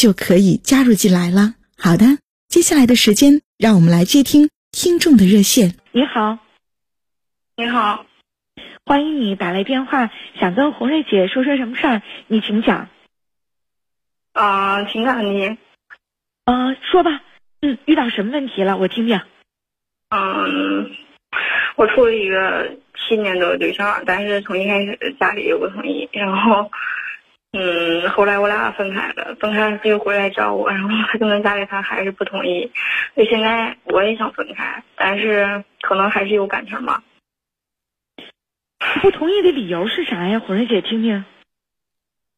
就可以加入进来了。好的，接下来的时间，让我们来接听听众的热线。你好，你好，欢迎你打来电话，想跟红瑞姐说说什么事儿？你请讲。啊，情感问题。嗯，说吧。嗯，遇到什么问题了？我听听。嗯。我处了一个七年多的对象，但是从一开始家里又不同意，然后，嗯，后来我俩分开了，分开他又回来找我，然后他就跟家里他还是不同意，所以现在我也想分开，但是可能还是有感情吧。不同意的理由是啥呀？火瑞姐听听。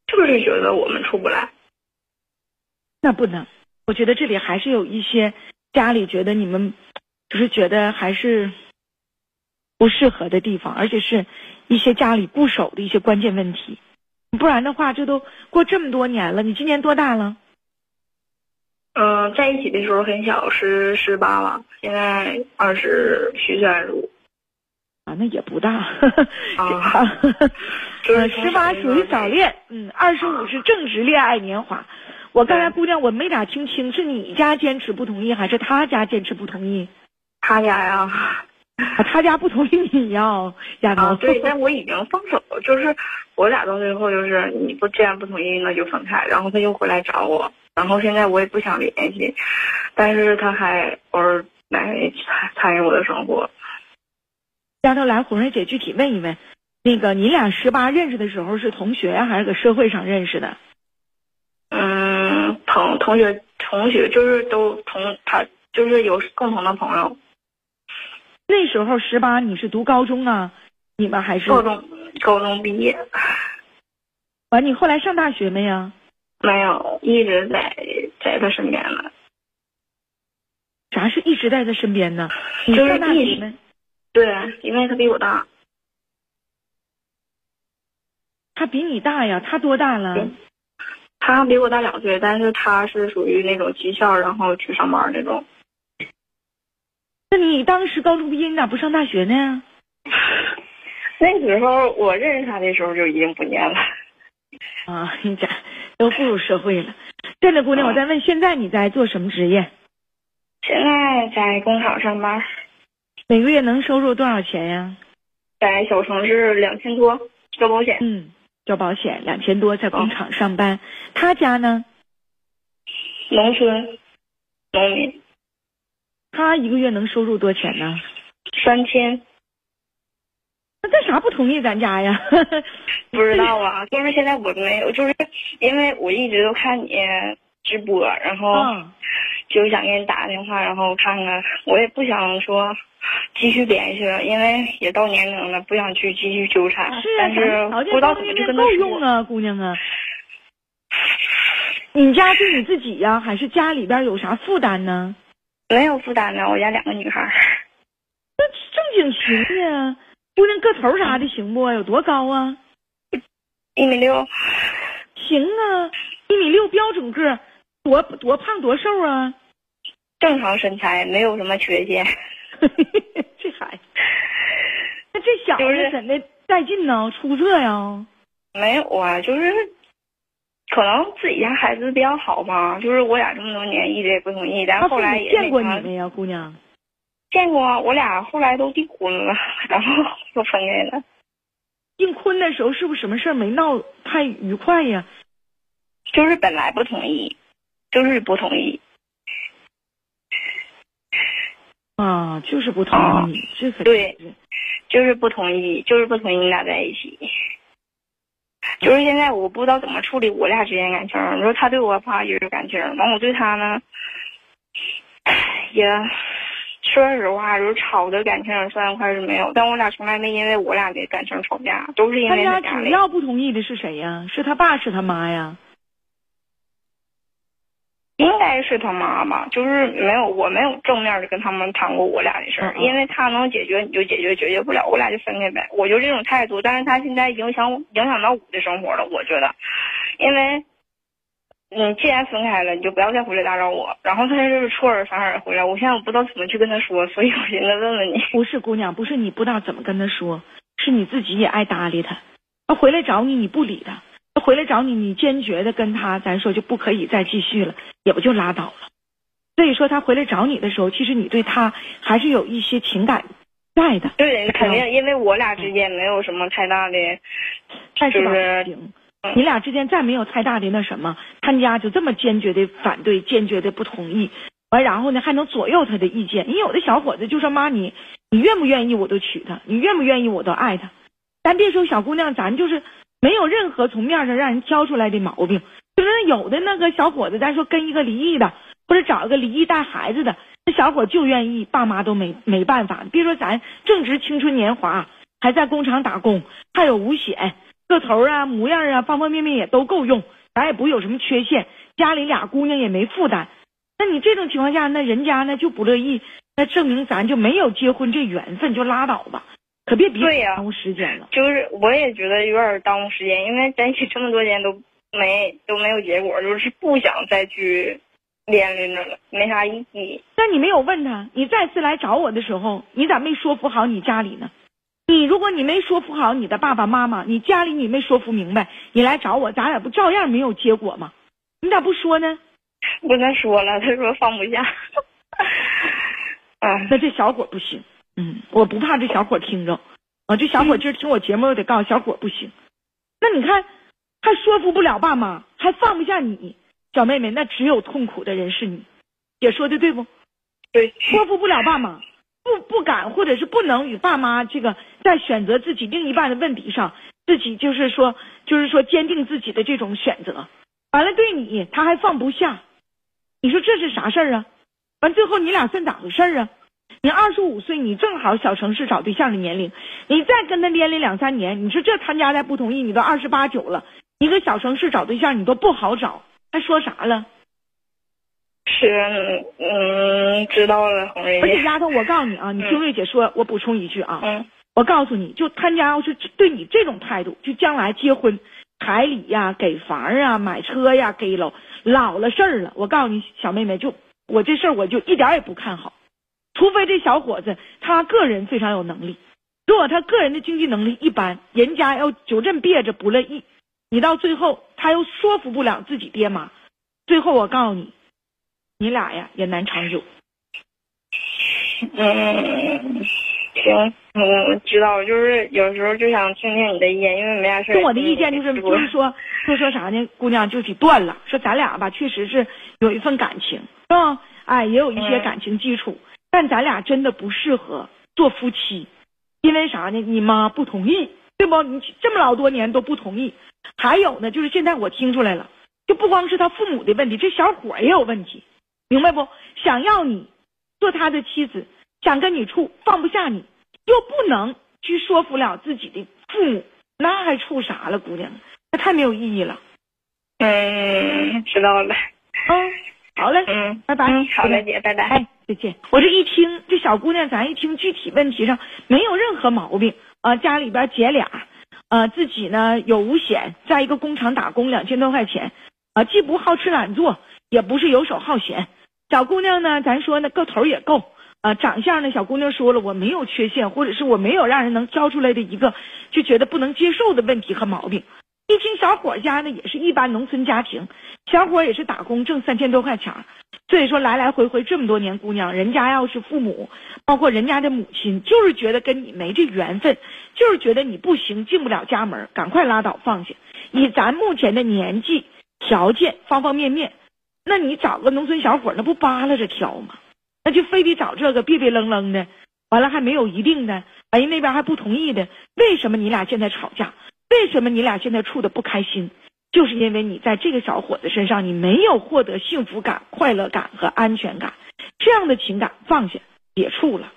就是觉得我们出不来。那不能，我觉得这里还是有一些家里觉得你们，就是觉得还是。不适合的地方，而且是一些家里不守的一些关键问题，不然的话，这都过这么多年了。你今年多大了？嗯，在一起的时候很小，十十八了，现在二十虚岁二十五。啊，那也不大。啊，就是十八属于早恋，嗯，二十五是正值恋爱年华。我刚才姑娘我没咋听清，是你家坚持不同意，还是他家坚持不同意？他家呀。他家不同意你要，丫头。对，但我已经放手了，就是我俩到最后就是你不既然不同意，那就分开。然后他又回来找我，然后现在我也不想联系，但是他还偶尔来参与我的生活。丫头，来，红瑞姐具体问一问，那个你俩十八认识的时候是同学还是搁社会上认识的？嗯，同同学，同学就是都同他就是有共同的朋友。那时候十八，你是读高中啊？你们还是高中？高中毕业。完，你后来上大学没呀？没有，一直在在他身边呢。啥是一直在他身边呢？你上大学没？对，因为他比我大。他比你大呀？他多大了？他比我大两岁，但是他是属于那种技校，然后去上班那种。那你当时高中毕业，你咋不上大学呢？那时候我认识他的时候就已经不念了。啊，你咋都步入社会了。这位姑娘，我再问，现在你在做什么职业？现在在工厂上班。每个月能收入多少钱呀？在小城市两千多，交保险。嗯，交保险两千多，在工厂上班。他家呢？农村，农民。他一个月能收入多钱呢？三千。那干啥不同意咱家呀？不知道啊，就是现在我没有，就是因为我一直都看你直播，然后就想给你打个电话，然后看看。我也不想说继续联系了，因为也到年龄了，不想去继续纠缠。是但是不知道怎么就跟他够用啊，姑娘啊。你家对你自己呀，还是家里边有啥负担呢？没有负担呢，我家两个女孩。那正经行呀，姑娘个头啥的行不？有多高啊？一米六。行啊，一米六标准个，多多胖多瘦啊？正常身材，没有什么缺陷。这孩子，那这小子怎的带劲呢？出色呀？没有啊，就是。可能自己家孩子比较好嘛，就是我俩这么多年一直也不同意，但后来也见过你们呀，姑娘。见过，我俩后来都订婚了，然后又分开了。订婚的时候是不是什么事儿没闹太愉快呀？就是本来不同意，就是不同意。啊，就是不同意，这可对，就是不同意，就是不同意你俩在一起。就是现在我不知道怎么处理我俩之间感情。你说他对我吧也有感情，完我对他呢，也说实话，就是吵的感情算块是没有，但我俩从来没因为我俩的感情吵架，都是因为他家主要不同意的是谁呀？是他爸是他妈呀？是他妈妈，就是没有，我没有正面的跟他们谈过我俩的事儿，因为他能解决你就解决，解决不了我俩就分开呗，我就这种态度。但是他现在影响影响到我的生活了，我觉得，因为，你既然分开了，你就不要再回来打扰我。然后他就是出尔反尔回来，我现在我不知道怎么去跟他说，所以我寻思问问你。不是姑娘，不是你不知道怎么跟他说，是你自己也爱搭理他，他回来找你你不理他。他回来找你，你坚决的跟他，咱说就不可以再继续了，也不就拉倒了。所以说他回来找你的时候，其实你对他还是有一些情感在的。对，肯定，因为我俩之间没有什么太大的，但是吧，你俩之间再没有太大的那什么，他家就这么坚决的反对，坚决的不同意，完然后呢还能左右他的意见。你有的小伙子就说妈你，你愿不愿意我都娶她，你愿不愿意我都爱她。咱别说小姑娘，咱就是。没有任何从面上让人挑出来的毛病，就是有的那个小伙子，咱说跟一个离异的，或者找一个离异带孩子的，那小伙就愿意，爸妈都没没办法。别说咱正值青春年华，还在工厂打工，还有五险，个头啊、模样啊，方方面面也都够用，咱也不有什么缺陷，家里俩姑娘也没负担。那你这种情况下，那人家呢就不乐意，那证明咱就没有结婚这缘分，就拉倒吧。可别别耽误时间了，就是我也觉得有点耽误时间，因为在一起这么多年都没都没有结果，就是不想再去连连着了，没啥意义。那你没有问他，你再次来找我的时候，你咋没说服好你家里呢？你如果你没说服好你的爸爸妈妈，你家里你没说服明白，你来找我，咱俩不照样没有结果吗？你咋不说呢？我跟他说了，他说放不下。啊，那这小伙不行。嗯，我不怕这小伙听着，啊，这小伙今儿听我节目，我得告诉小伙不行。那你看，还说服不了爸妈，还放不下你，小妹妹，那只有痛苦的人是你。姐说的对不？对，说服不了爸妈，不不敢或者是不能与爸妈这个在选择自己另一半的问题上，自己就是说就是说坚定自己的这种选择。完了，对你他还放不下，你说这是啥事儿啊？完最后你俩算咋回事儿啊？你二十五岁，你正好小城市找对象的年龄，你再跟他连连两三年，你说这他家再不同意，你都二十八九了，一个小城市找对象你都不好找，还说啥了？是，嗯，知道了，红瑞。而且丫头，我告诉你啊，你听瑞姐说，我补充一句啊，嗯，我告诉你就他家要是对你这种态度，就将来结婚彩礼呀、给房啊、买车呀、给老老了事儿了，我告诉你小妹妹，就我这事儿我就一点也不看好。除非这小伙子他个人非常有能力，如果他个人的经济能力一般，人家要就这么憋着不乐意，你到最后他又说服不了自己爹妈，最后我告诉你，你俩呀也难长久。嗯，行，我知道，就是有时候就想听听你的意见，因为没啥事。我的意见就是就是说，就说啥呢？姑娘就得断了，说咱俩吧，确实是有一份感情，是吧？哎，也有一些感情基础。但咱俩真的不适合做夫妻，因为啥呢？你妈不同意，对不？你这么老多年都不同意。还有呢，就是现在我听出来了，就不光是他父母的问题，这小伙也有问题，明白不？想要你做他的妻子，想跟你处，放不下你，又不能去说服了自己的父母，那还处啥了，姑娘？那太没有意义了。嗯，知道了。嗯，好嘞。嗯，拜拜。嗯，好嘞，姐，拜拜。哎。再见。我这一听，这小姑娘，咱一听具体问题上没有任何毛病啊。家里边姐俩，呃，自己呢有五险，在一个工厂打工两千多块钱，啊，既不好吃懒做，也不是游手好闲。小姑娘呢，咱说呢个头也够，啊，长相呢，小姑娘说了，我没有缺陷，或者是我没有让人能挑出来的一个就觉得不能接受的问题和毛病。一听小伙家呢也是一般农村家庭，小伙也是打工挣三千多块钱。所以说来来回回这么多年，姑娘，人家要是父母，包括人家的母亲，就是觉得跟你没这缘分，就是觉得你不行，进不了家门，赶快拉倒放下。以咱目前的年纪、条件、方方面面，那你找个农村小伙，那不扒拉着挑吗？那就非得找这个别别愣愣的，完了还没有一定的，哎，那边还不同意的，为什么你俩现在吵架？为什么你俩现在处的不开心？就是因为你在这个小伙子身上，你没有获得幸福感、快乐感和安全感，这样的情感放下，别处了。